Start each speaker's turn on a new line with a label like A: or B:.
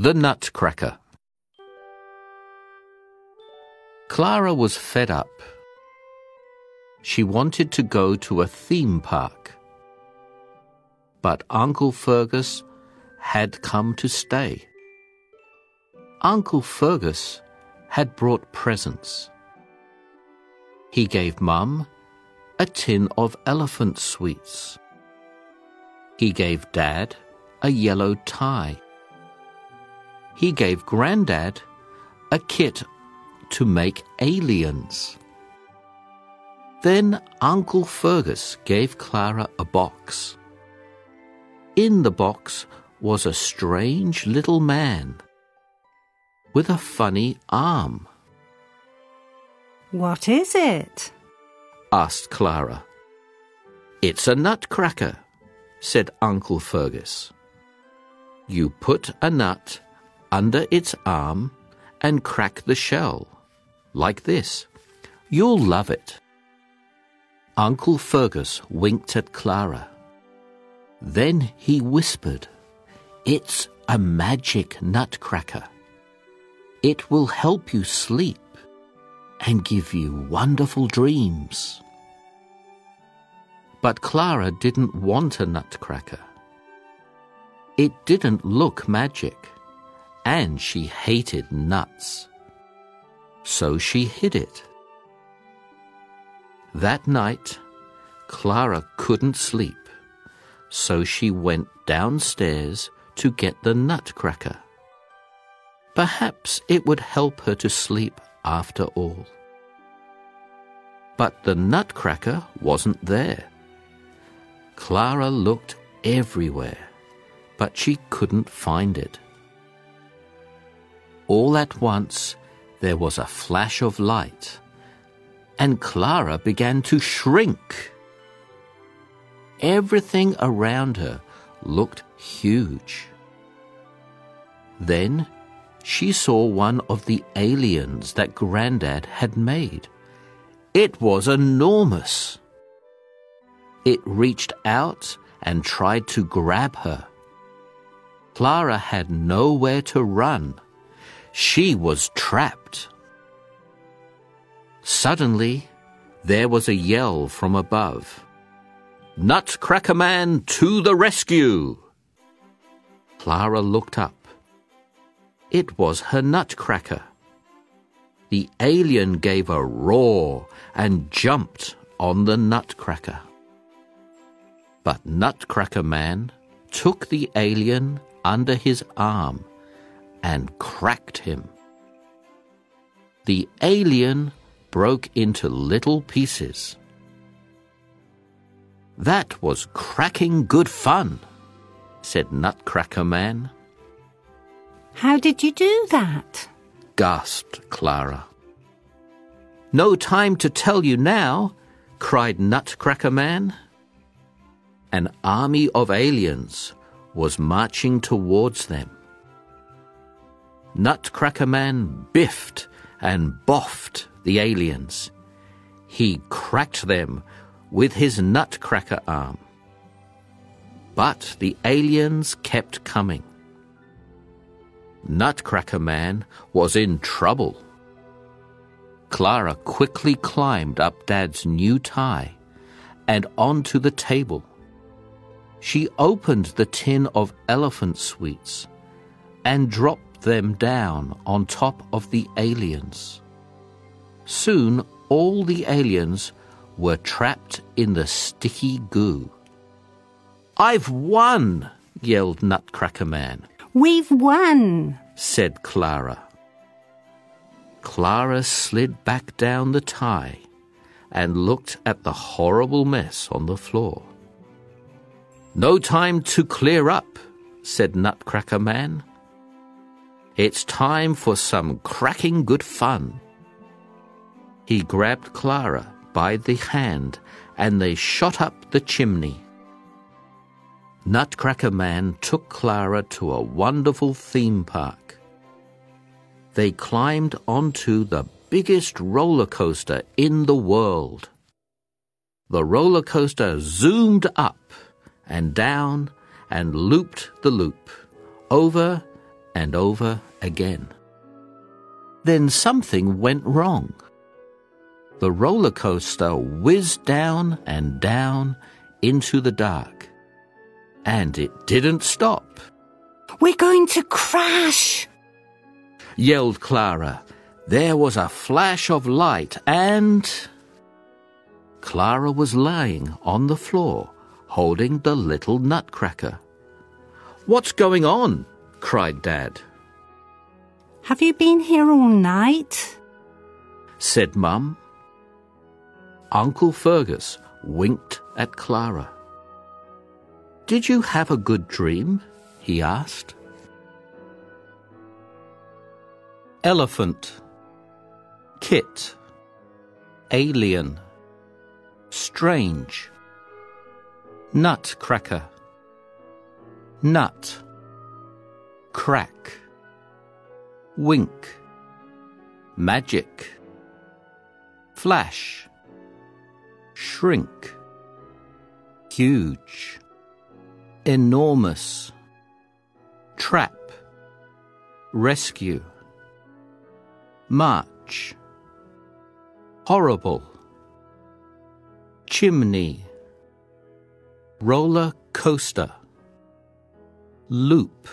A: The Nutcracker. Clara was fed up. She wanted to go to a theme park. But Uncle Fergus had come to stay. Uncle Fergus had brought presents. He gave Mum a tin of elephant sweets. He gave Dad a yellow tie. He gave Grandad a kit to make aliens. Then Uncle Fergus gave Clara a box. In the box was a strange little man with a funny arm.
B: What is it?
A: asked Clara. It's a nutcracker, said Uncle Fergus. You put a nut under its arm and crack the shell, like this. You'll love it. Uncle Fergus winked at Clara. Then he whispered, It's a magic nutcracker. It will help you sleep and give you wonderful dreams. But Clara didn't want a nutcracker. It didn't look magic, and she hated nuts. So she hid it. That night, Clara couldn't sleep, so she went downstairs to get the nutcracker. Perhaps it would help her to sleep after all. But the nutcracker wasn't there. Clara looked everywhere, but she couldn't find it. All at once, there was a flash of light, and Clara began to shrink. Everything around her looked huge. Then she saw one of the aliens that Grandad had made. It was enormous. It reached out and tried to grab her. Clara had nowhere to run. She was trapped. Suddenly, there was a yell from above. Nutcracker Man to the rescue! Clara looked up. It was her nutcracker. The alien gave a roar and jumped on the nutcracker. But Nutcracker Man took the alien under his arm and cracked him. The alien broke into little pieces. That was cracking good fun, said Nutcracker Man.
B: How did you do that?
A: gasped Clara. No time to tell you now, cried Nutcracker Man. An army of aliens was marching towards them. Nutcracker Man biffed and boffed the aliens. He cracked them with his nutcracker arm. But the aliens kept coming. Nutcracker Man was in trouble. Clara quickly climbed up Dad's new tie and onto the table. She opened the tin of elephant sweets and dropped them down on top of the aliens. Soon all the aliens were trapped in the sticky goo. I've won! yelled Nutcracker Man.
B: We've won,
A: said Clara. Clara slid back down the tie and looked at the horrible mess on the floor. No time to clear up, said Nutcracker Man. It's time for some cracking good fun. He grabbed Clara by the hand and they shot up the chimney. Nutcracker Man took Clara to a wonderful theme park. They climbed onto the biggest roller coaster in the world. The roller coaster zoomed up and down and looped the loop, over and over again. Then something went wrong. The roller coaster whizzed down and down into the dark. And it didn't stop.
B: We're going to crash!
A: yelled Clara. There was a flash of light and. Clara was lying on the floor, holding the little nutcracker. What's going on? cried Dad.
B: Have you been here all night?
A: said Mum. Uncle Fergus winked at Clara. Did you have a good dream? he asked. Elephant, Kit, Alien, Strange, Nutcracker, Nut, Crack, Wink, Magic, Flash, Shrink, Huge, Enormous, Trap, Rescue, March, Horrible, Chimney, Roller Coaster, Loop.